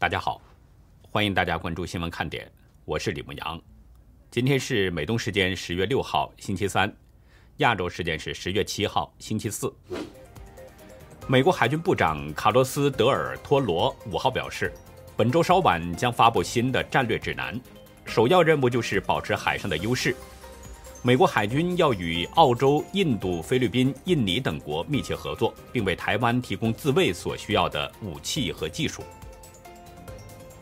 大家好，欢迎大家关注新闻看点，我是李牧阳。今天是美东时间十月六号星期三，亚洲时间是十月七号星期四。美国海军部长卡洛斯·德尔托罗五号表示，本周稍晚将发布新的战略指南，首要任务就是保持海上的优势。美国海军要与澳洲、印度、菲律宾、印尼等国密切合作，并为台湾提供自卫所需要的武器和技术。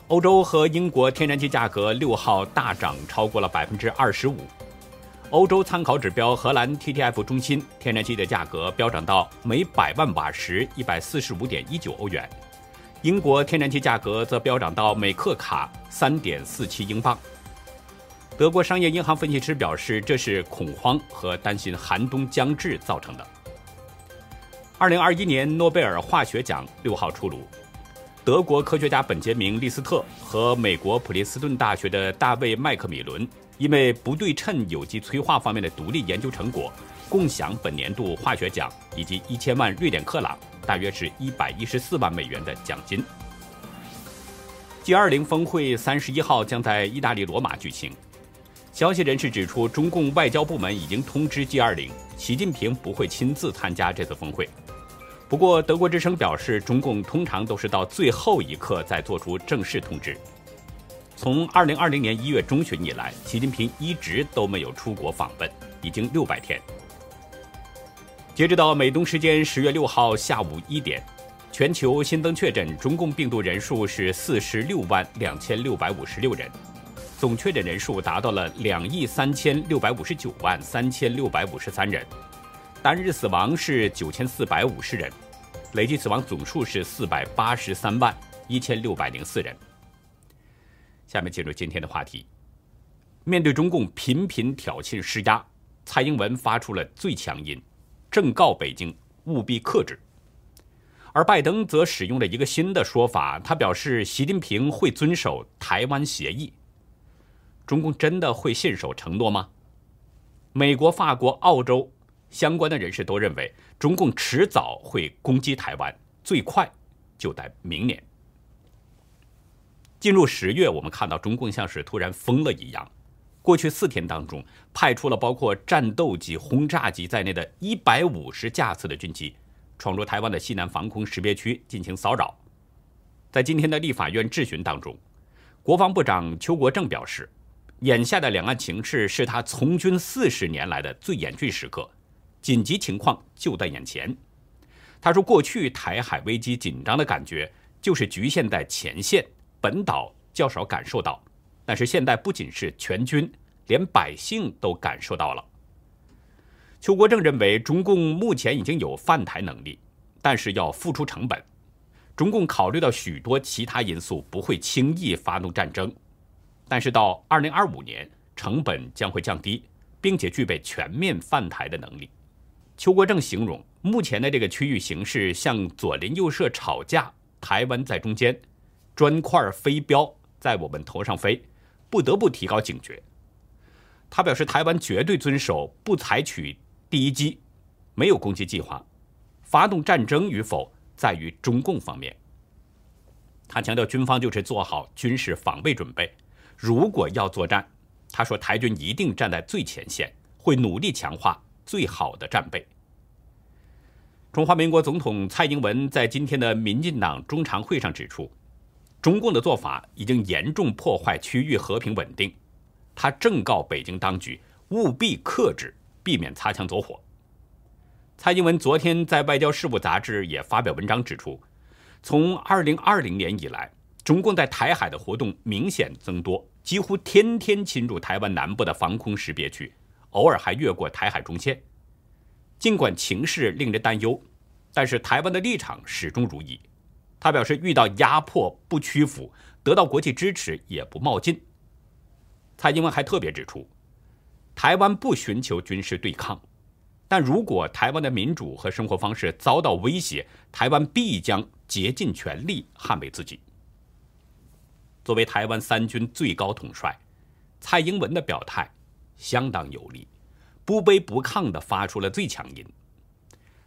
欧洲和英国天然气价格六号大涨超过了百分之二十五。欧洲参考指标荷兰 TTF 中心天然气的价格飙涨到每百万瓦时一百四十五点一九欧元，英国天然气价格则飙涨到每克卡三点四七英镑。德国商业银行分析师表示，这是恐慌和担心寒冬将至造成的。二零二一年诺贝尔化学奖六号出炉，德国科学家本杰明·利斯特和美国普林斯顿大学的大卫·麦克米伦因为不对称有机催化方面的独立研究成果，共享本年度化学奖以及一千万瑞典克朗，大约是一百一十四万美元的奖金。G 二零峰会三十一号将在意大利罗马举行。消息人士指出，中共外交部门已经通知 G20，习近平不会亲自参加这次峰会。不过，德国之声表示，中共通常都是到最后一刻再做出正式通知。从2020年1月中旬以来，习近平一直都没有出国访问，已经600天。截止到美东时间10月6号下午一点，全球新增确诊中共病毒人数是46万2656人。总确诊人数达到了两亿三千六百五十九万三千六百五十三人，单日死亡是九千四百五十人，累计死亡总数是四百八十三万一千六百零四人。下面进入今天的话题。面对中共频频挑衅施压，蔡英文发出了最强音，正告北京务必克制。而拜登则使用了一个新的说法，他表示习近平会遵守台湾协议。中共真的会信守承诺吗？美国、法国、澳洲相关的人士都认为，中共迟早会攻击台湾，最快就在明年。进入十月，我们看到中共像是突然疯了一样，过去四天当中，派出了包括战斗机、轰炸机在内的一百五十架次的军机，闯入台湾的西南防空识别区进行骚扰。在今天的立法院质询当中，国防部长邱国正表示。眼下的两岸情势是他从军四十年来的最严峻时刻，紧急情况就在眼前。他说：“过去台海危机紧张的感觉就是局限在前线，本岛较少感受到。但是现在不仅是全军，连百姓都感受到了。”邱国正认为，中共目前已经有犯台能力，但是要付出成本。中共考虑到许多其他因素，不会轻易发动战争。但是到二零二五年，成本将会降低，并且具备全面犯台的能力。邱国正形容目前的这个区域形势像左邻右舍吵架，台湾在中间，砖块飞镖在我们头上飞，不得不提高警觉。他表示，台湾绝对遵守不采取第一击，没有攻击计划，发动战争与否在于中共方面。他强调，军方就是做好军事防备准备。如果要作战，他说台军一定站在最前线，会努力强化最好的战备。中华民国总统蔡英文在今天的民进党中常会上指出，中共的做法已经严重破坏区域和平稳定，他正告北京当局务必克制，避免擦枪走火。蔡英文昨天在《外交事务》杂志也发表文章指出，从2020年以来。中共在台海的活动明显增多，几乎天天侵入台湾南部的防空识别区，偶尔还越过台海中线。尽管情势令人担忧，但是台湾的立场始终如一。他表示，遇到压迫不屈服，得到国际支持也不冒进。蔡英文还特别指出，台湾不寻求军事对抗，但如果台湾的民主和生活方式遭到威胁，台湾必将竭尽全力捍卫自己。作为台湾三军最高统帅，蔡英文的表态相当有力，不卑不亢地发出了最强音。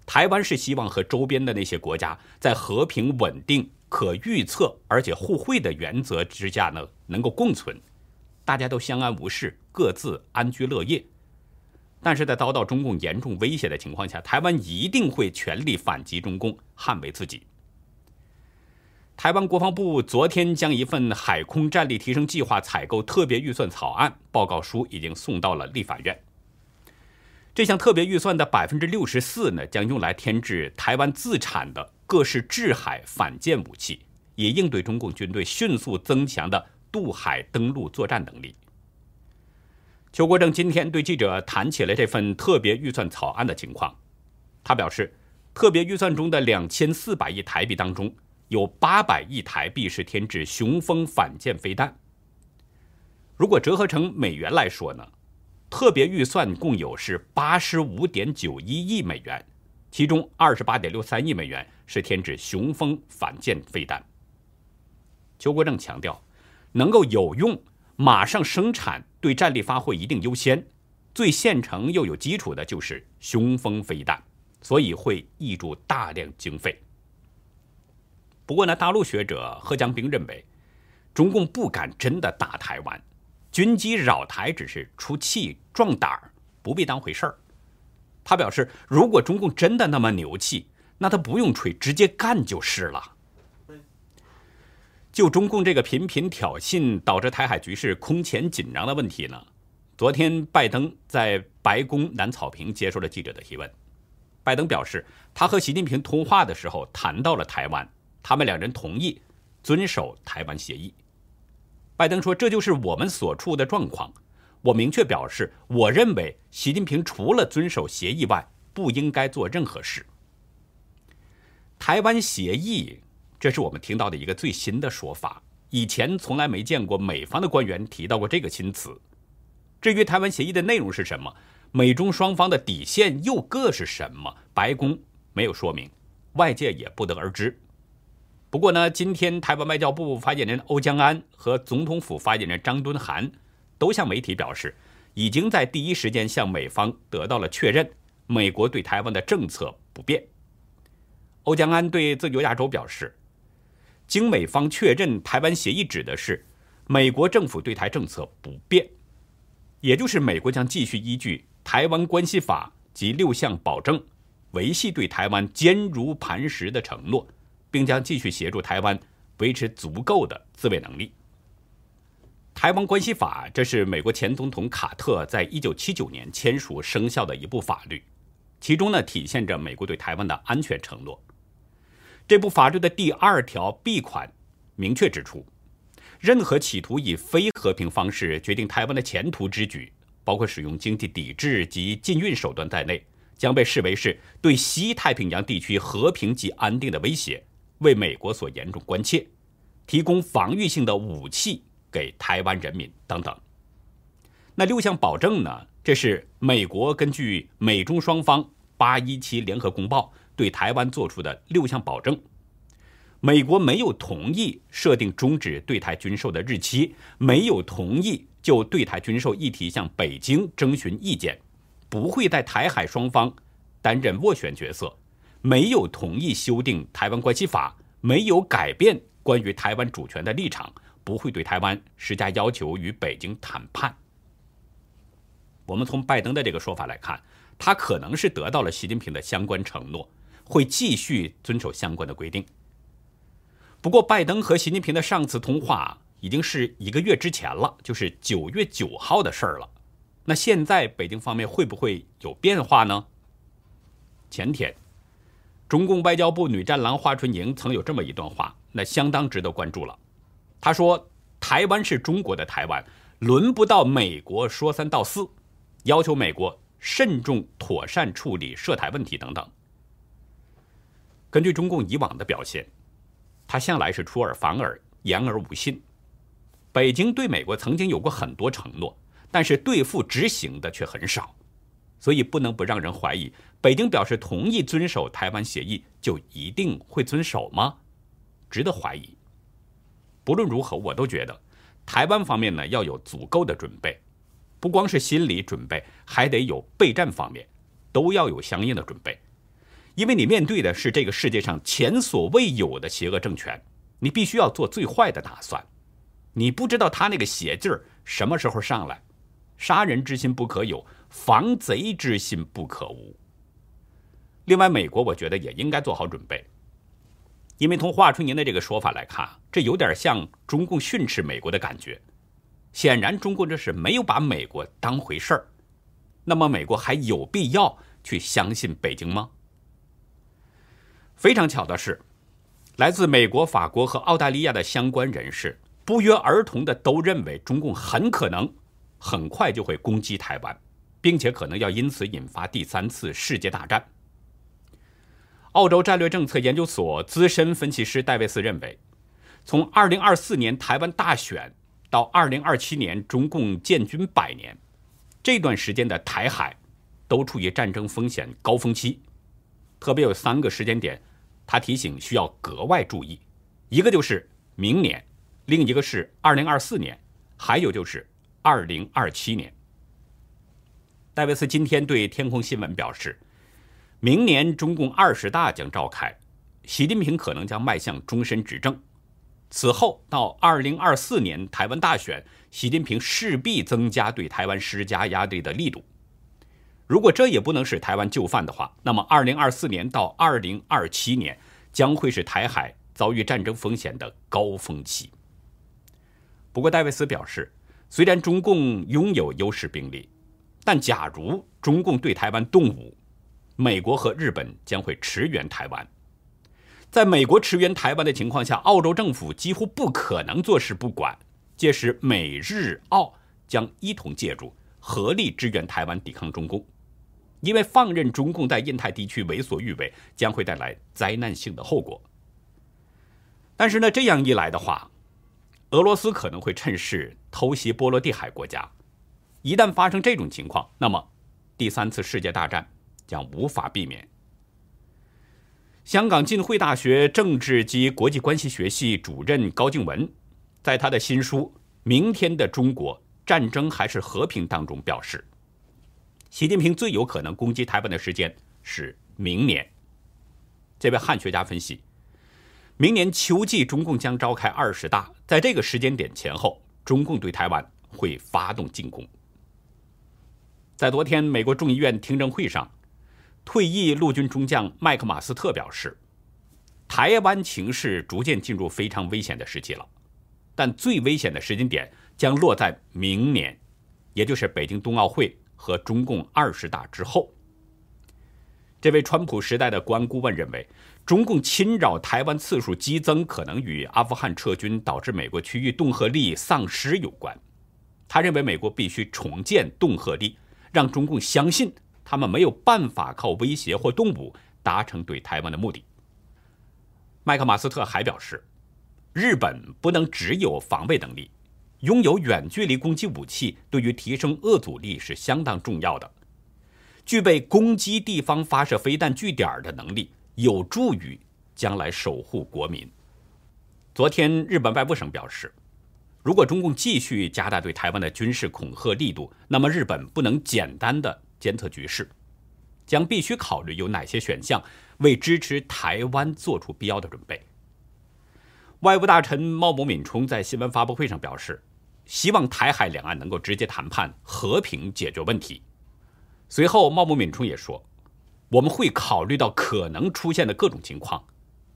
台湾是希望和周边的那些国家在和平、稳定、可预测而且互惠的原则之下呢，能够共存，大家都相安无事，各自安居乐业。但是在遭到中共严重威胁的情况下，台湾一定会全力反击中共，捍卫自己。台湾国防部昨天将一份海空战力提升计划采购特别预算草案报告书已经送到了立法院。这项特别预算的百分之六十四呢，将用来添置台湾自产的各式制海反舰武器，以应对中共军队迅速增强的渡海登陆作战能力。邱国正今天对记者谈起了这份特别预算草案的情况，他表示，特别预算中的两千四百亿台币当中，有八百亿台币是添置雄风反舰飞弹。如果折合成美元来说呢？特别预算共有是八十五点九一亿美元，其中二十八点六三亿美元是添置雄风反舰飞弹。邱国正强调，能够有用、马上生产、对战力发挥一定优先、最现成又有基础的就是雄风飞弹，所以会挹注大量经费。不过呢，大陆学者贺江兵认为，中共不敢真的打台湾。军机扰台只是出气壮胆儿，不必当回事儿。他表示，如果中共真的那么牛气，那他不用吹，直接干就是了。就中共这个频频挑衅导致台海局势空前紧张的问题呢，昨天拜登在白宫南草坪接受了记者的提问。拜登表示，他和习近平通话的时候谈到了台湾，他们两人同意遵守台湾协议。拜登说：“这就是我们所处的状况。我明确表示，我认为习近平除了遵守协议外，不应该做任何事。台湾协议，这是我们听到的一个最新的说法。以前从来没见过美方的官员提到过这个新词。至于台湾协议的内容是什么，美中双方的底线又各是什么，白宫没有说明，外界也不得而知。”不过呢，今天台湾外交部发言人欧江安和总统府发言人张敦涵都向媒体表示，已经在第一时间向美方得到了确认，美国对台湾的政策不变。欧江安对自由亚洲表示，经美方确认，台湾协议指的是美国政府对台政策不变，也就是美国将继续依据《台湾关系法》及六项保证，维系对台湾坚如磐石的承诺。并将继续协助台湾维持足够的自卫能力。台湾关系法，这是美国前总统卡特在一九七九年签署生效的一部法律，其中呢体现着美国对台湾的安全承诺。这部法律的第二条 B 款明确指出，任何企图以非和平方式决定台湾的前途之举，包括使用经济抵制及禁运手段在内，将被视为是对西太平洋地区和平及安定的威胁。为美国所严重关切，提供防御性的武器给台湾人民等等。那六项保证呢？这是美国根据美中双方八一七联合公报对台湾做出的六项保证。美国没有同意设定终止对台军售的日期，没有同意就对台军售议题向北京征询意见，不会在台海双方担任斡旋角色。没有同意修订《台湾关系法》，没有改变关于台湾主权的立场，不会对台湾施加要求与北京谈判。我们从拜登的这个说法来看，他可能是得到了习近平的相关承诺，会继续遵守相关的规定。不过，拜登和习近平的上次通话已经是一个月之前了，就是九月九号的事儿了。那现在北京方面会不会有变化呢？前天。中共外交部女战狼华春莹曾有这么一段话，那相当值得关注了。她说：“台湾是中国的台湾，轮不到美国说三道四，要求美国慎重妥善处理涉台问题等等。”根据中共以往的表现，他向来是出尔反尔、言而无信。北京对美国曾经有过很多承诺，但是对付执行的却很少。所以不能不让人怀疑，北京表示同意遵守台湾协议，就一定会遵守吗？值得怀疑。不论如何，我都觉得台湾方面呢要有足够的准备，不光是心理准备，还得有备战方面，都要有相应的准备。因为你面对的是这个世界上前所未有的邪恶政权，你必须要做最坏的打算。你不知道他那个血劲儿什么时候上来。杀人之心不可有，防贼之心不可无。另外，美国我觉得也应该做好准备，因为从华春莹的这个说法来看，这有点像中共训斥美国的感觉。显然，中共这是没有把美国当回事儿。那么，美国还有必要去相信北京吗？非常巧的是，来自美国、法国和澳大利亚的相关人士不约而同的都认为，中共很可能。很快就会攻击台湾，并且可能要因此引发第三次世界大战。澳洲战略政策研究所资深分析师戴维斯认为，从2024年台湾大选到2027年中共建军百年，这段时间的台海都处于战争风险高峰期。特别有三个时间点，他提醒需要格外注意：一个就是明年，另一个是2024年，还有就是。二零二七年，戴维斯今天对天空新闻表示，明年中共二十大将召开，习近平可能将迈向终身执政。此后到二零二四年台湾大选，习近平势必增加对台湾施加压力的力度。如果这也不能使台湾就范的话，那么二零二四年到二零二七年将会是台海遭遇战争风险的高峰期。不过，戴维斯表示。虽然中共拥有优势兵力，但假如中共对台湾动武，美国和日本将会驰援台湾。在美国驰援台湾的情况下，澳洲政府几乎不可能坐视不管。届时，美日澳将一同介入，合力支援台湾抵抗中共。因为放任中共在印太地区为所欲为，将会带来灾难性的后果。但是呢，这样一来的话，俄罗斯可能会趁势偷袭波罗的海国家，一旦发生这种情况，那么第三次世界大战将无法避免。香港浸会大学政治及国际关系学系主任高静文，在他的新书《明天的中国：战争还是和平》当中表示，习近平最有可能攻击台湾的时间是明年。这位汉学家分析。明年秋季，中共将召开二十大，在这个时间点前后，中共对台湾会发动进攻。在昨天美国众议院听证会上，退役陆军中将麦克马斯特表示，台湾情势逐渐进入非常危险的时期了，但最危险的时间点将落在明年，也就是北京冬奥会和中共二十大之后。这位川普时代的国安顾问认为。中共侵扰台湾次数激增，可能与阿富汗撤军导致美国区域恫吓力丧失有关。他认为美国必须重建恫吓力，让中共相信他们没有办法靠威胁或动武达成对台湾的目的。麦克马斯特还表示，日本不能只有防卫能力，拥有远距离攻击武器对于提升遏阻力是相当重要的。具备攻击地方发射飞弹据点的能力。有助于将来守护国民。昨天，日本外务省表示，如果中共继续加大对台湾的军事恐吓力度，那么日本不能简单的监测局势，将必须考虑有哪些选项，为支持台湾做出必要的准备。外务大臣茂木敏充在新闻发布会上表示，希望台海两岸能够直接谈判，和平解决问题。随后，茂木敏充也说。我们会考虑到可能出现的各种情况，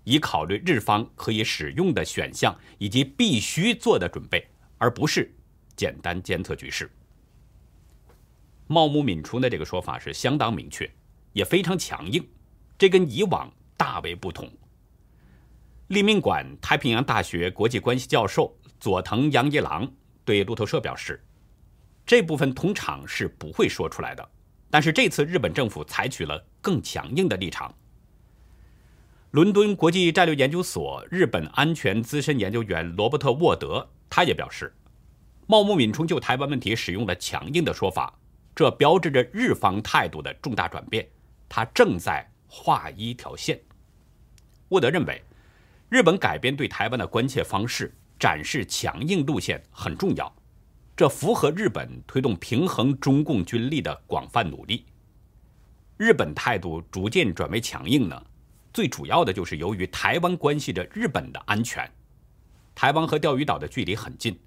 以考虑日方可以使用的选项以及必须做的准备，而不是简单监测局势。茂木敏充的这个说法是相当明确，也非常强硬，这跟以往大为不同。立命馆太平洋大学国际关系教授佐藤洋一郎对路透社表示，这部分通常是不会说出来的。但是这次日本政府采取了更强硬的立场。伦敦国际战略研究所日本安全资深研究员罗伯特沃德他也表示，茂木敏充就台湾问题使用了强硬的说法，这标志着日方态度的重大转变，他正在画一条线。沃德认为，日本改变对台湾的关切方式，展示强硬路线很重要。这符合日本推动平衡中共军力的广泛努力。日本态度逐渐转为强硬呢，最主要的就是由于台湾关系着日本的安全，台湾和钓鱼岛的距离很近，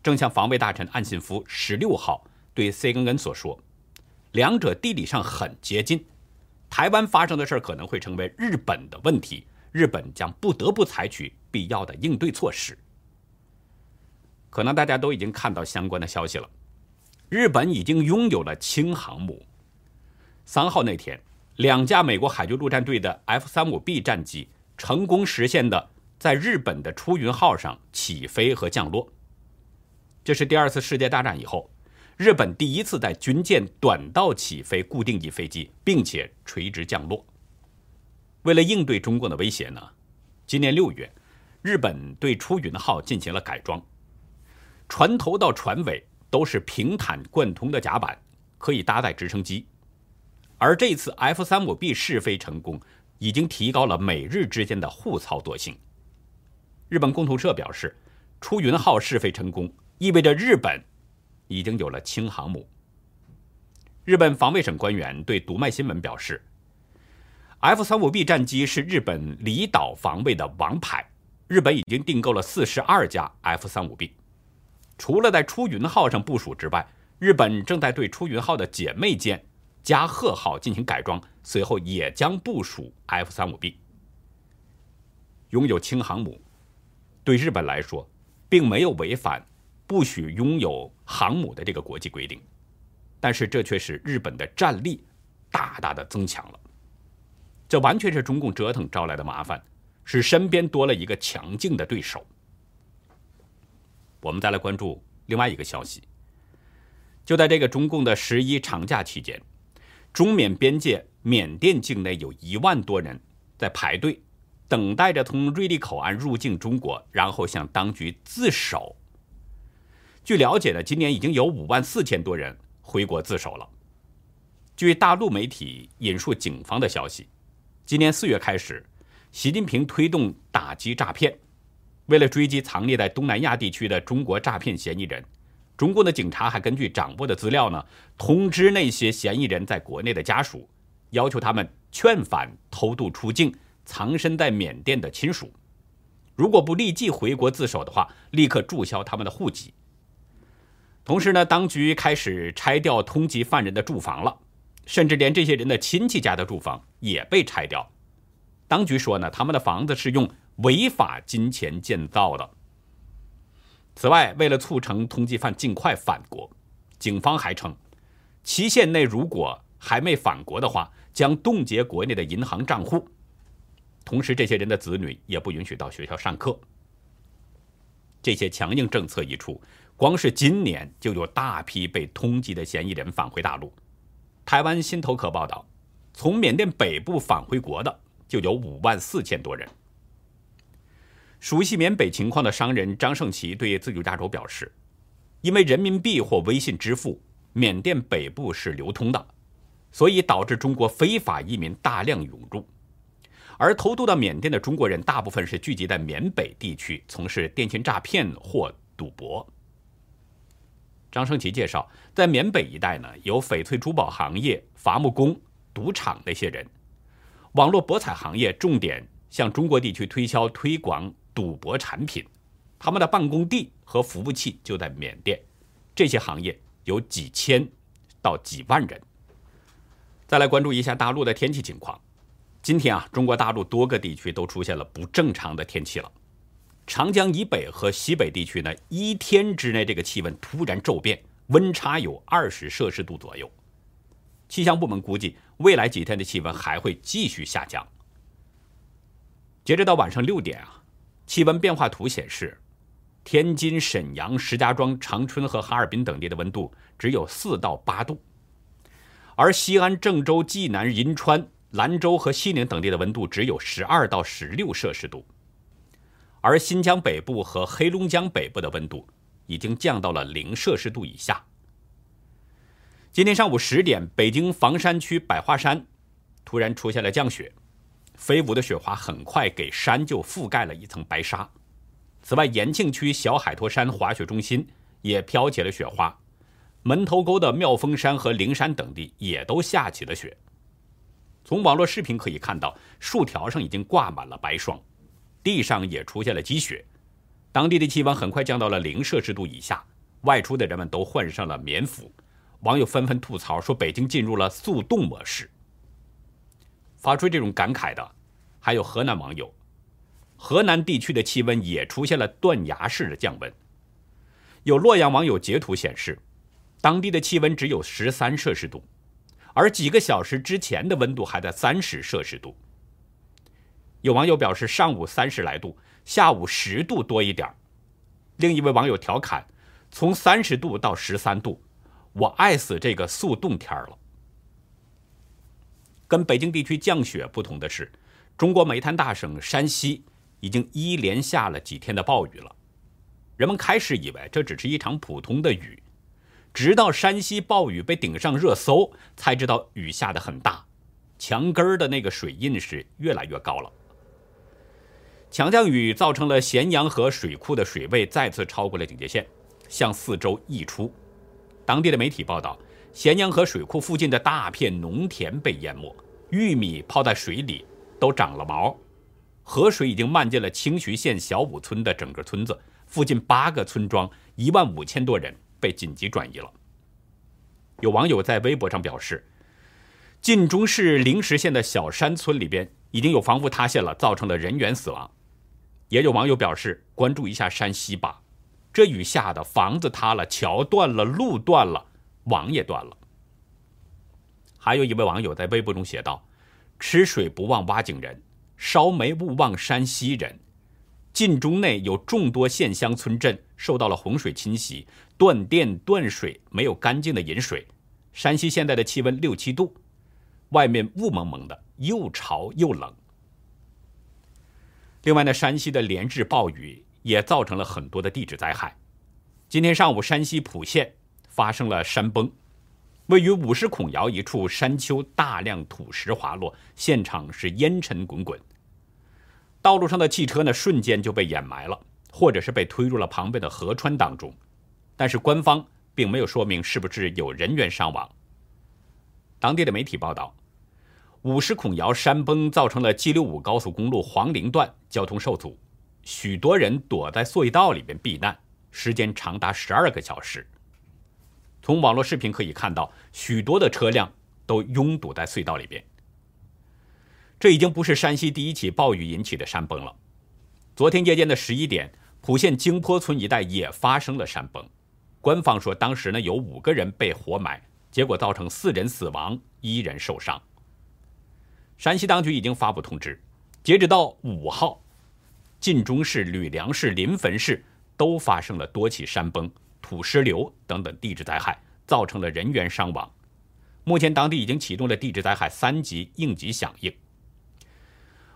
正像防卫大臣岸信夫十六号对 CNN 所说，两者地理上很接近。台湾发生的事可能会成为日本的问题，日本将不得不采取必要的应对措施。可能大家都已经看到相关的消息了，日本已经拥有了轻航母。三号那天，两架美国海军陆战队的 F 三五 B 战机成功实现的。在日本的出云号上起飞和降落，这是第二次世界大战以后，日本第一次在军舰短道起飞固定翼飞机，并且垂直降落。为了应对中共的威胁呢，今年六月，日本对出云号进行了改装，船头到船尾都是平坦贯通的甲板，可以搭载直升机。而这次 F 三五 B 试飞成功，已经提高了美日之间的互操作性。日本共同社表示，出云号试飞成功，意味着日本已经有了轻航母。日本防卫省官员对读卖新闻表示，F 三五 B 战机是日本离岛防卫的王牌，日本已经订购了四十二架 F 三五 B。除了在出云号上部署之外，日本正在对出云号的姐妹舰加贺号进行改装，随后也将部署 F 三五 B。拥有轻航母。对日本来说，并没有违反不许拥有航母的这个国际规定，但是这却使日本的战力大大的增强了。这完全是中共折腾招来的麻烦，使身边多了一个强劲的对手。我们再来关注另外一个消息，就在这个中共的十一长假期间，中缅边界缅甸境内有一万多人在排队。等待着从瑞丽口岸入境中国，然后向当局自首。据了解呢，今年已经有五万四千多人回国自首了。据大陆媒体引述警方的消息，今年四月开始，习近平推动打击诈骗。为了追击藏匿在东南亚地区的中国诈骗嫌疑人，中共的警察还根据掌握的资料呢，通知那些嫌疑人在国内的家属，要求他们劝返偷渡出境。藏身在缅甸的亲属，如果不立即回国自首的话，立刻注销他们的户籍。同时呢，当局开始拆掉通缉犯人的住房了，甚至连这些人的亲戚家的住房也被拆掉。当局说呢，他们的房子是用违法金钱建造的。此外，为了促成通缉犯尽快返国，警方还称，期限内如果还没返国的话，将冻结国内的银行账户。同时，这些人的子女也不允许到学校上课。这些强硬政策一出，光是今年就有大批被通缉的嫌疑人返回大陆。台湾新头壳报道，从缅甸北部返回国的就有五万四千多人。熟悉缅北情况的商人张胜奇对自由亚洲表示，因为人民币或微信支付，缅甸北部是流通的，所以导致中国非法移民大量涌入。而偷渡到缅甸的中国人，大部分是聚集在缅北地区，从事电信诈骗或赌博。张生奇介绍，在缅北一带呢，有翡翠珠宝行业、伐木工、赌场那些人；网络博彩行业重点向中国地区推销推广赌博产品，他们的办公地和服务器就在缅甸。这些行业有几千到几万人。再来关注一下大陆的天气情况。今天啊，中国大陆多个地区都出现了不正常的天气了。长江以北和西北地区呢，一天之内这个气温突然骤变，温差有二十摄氏度左右。气象部门估计，未来几天的气温还会继续下降。截止到晚上六点啊，气温变化图显示，天津、沈阳、石家庄、长春和哈尔滨等地的温度只有四到八度，而西安、郑州、济南、银川。兰州和西宁等地的温度只有十二到十六摄氏度，而新疆北部和黑龙江北部的温度已经降到了零摄氏度以下。今天上午十点，北京房山区百花山突然出现了降雪，飞舞的雪花很快给山就覆盖了一层白纱。此外，延庆区小海坨山滑雪中心也飘起了雪花，门头沟的妙峰山和灵山等地也都下起了雪。从网络视频可以看到，树条上已经挂满了白霜，地上也出现了积雪。当地的气温很快降到了零摄氏度以下，外出的人们都换上了棉服。网友纷纷吐槽说：“北京进入了速冻模式。”发出这种感慨的，还有河南网友。河南地区的气温也出现了断崖式的降温。有洛阳网友截图显示，当地的气温只有十三摄氏度，而几个小时之前的温度还在三十摄氏度。有网友表示，上午三十来度，下午十度多一点另一位网友调侃：“从三十度到十三度。”我爱死这个速冻天了。跟北京地区降雪不同的是，中国煤炭大省山西已经一连下了几天的暴雨了。人们开始以为这只是一场普通的雨，直到山西暴雨被顶上热搜，才知道雨下的很大，墙根儿的那个水印是越来越高了。强降雨造成了咸阳河水库的水位再次超过了警戒线，向四周溢出。当地的媒体报道，咸阳河水库附近的大片农田被淹没，玉米泡在水里都长了毛，河水已经漫进了清徐县小武村的整个村子，附近八个村庄一万五千多人被紧急转移了。有网友在微博上表示，晋中市灵石县的小山村里边已经有房屋塌陷了，造成了人员死亡。也有网友表示，关注一下山西吧。这雨下的，房子塌了，桥断了，路断了，网也断了。还有一位网友在微博中写道：“吃水不忘挖井人，烧煤勿忘山西人。晋中内有众多县乡村镇受到了洪水侵袭，断电断水，没有干净的饮水。山西现在的气温六七度，外面雾蒙蒙的，又潮又冷。另外呢，山西的连日暴雨。”也造成了很多的地质灾害。今天上午，山西蒲县发生了山崩，位于五十孔窑一处山丘，大量土石滑落，现场是烟尘滚滚。道路上的汽车呢，瞬间就被掩埋了，或者是被推入了旁边的河川当中。但是官方并没有说明是不是有人员伤亡。当地的媒体报道，五十孔窑山崩造成了 G 六五高速公路黄陵段交通受阻。许多人躲在隧道里边避难，时间长达十二个小时。从网络视频可以看到，许多的车辆都拥堵在隧道里边。这已经不是山西第一起暴雨引起的山崩了。昨天夜间的十一点，蒲县京坡村一带也发生了山崩。官方说，当时呢有五个人被活埋，结果造成四人死亡，一人受伤。山西当局已经发布通知，截止到五号。晋中市、吕梁市、临汾市都发生了多起山崩、土石流等等地质灾害，造成了人员伤亡。目前，当地已经启动了地质灾害三级应急响应。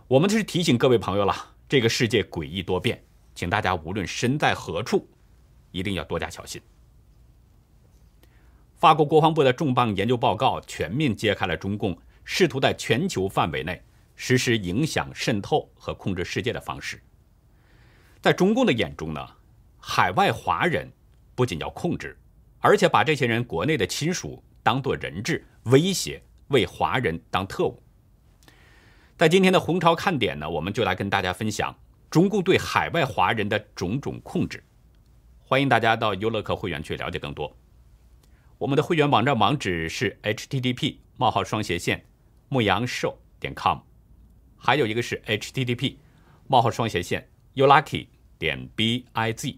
我们是提醒各位朋友了，这个世界诡异多变，请大家无论身在何处，一定要多加小心。法国国防部的重磅研究报告全面揭开了中共试图在全球范围内实施影响、渗透和控制世界的方式。在中共的眼中呢，海外华人不仅要控制，而且把这些人国内的亲属当做人质威胁，为华人当特务。在今天的红潮看点呢，我们就来跟大家分享中共对海外华人的种种控制。欢迎大家到优乐客会员去了解更多。我们的会员网站网址是 http: 冒号双斜线牧羊兽点 com，还有一个是 http: 冒号双斜线 youlucky。点 b i z，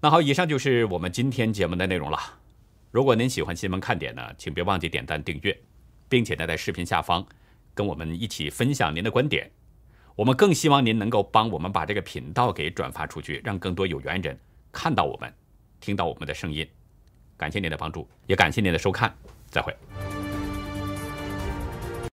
那好，以上就是我们今天节目的内容了。如果您喜欢新闻看点呢，请别忘记点赞订阅，并且呢在视频下方跟我们一起分享您的观点。我们更希望您能够帮我们把这个频道给转发出去，让更多有缘人看到我们，听到我们的声音。感谢您的帮助，也感谢您的收看，再会。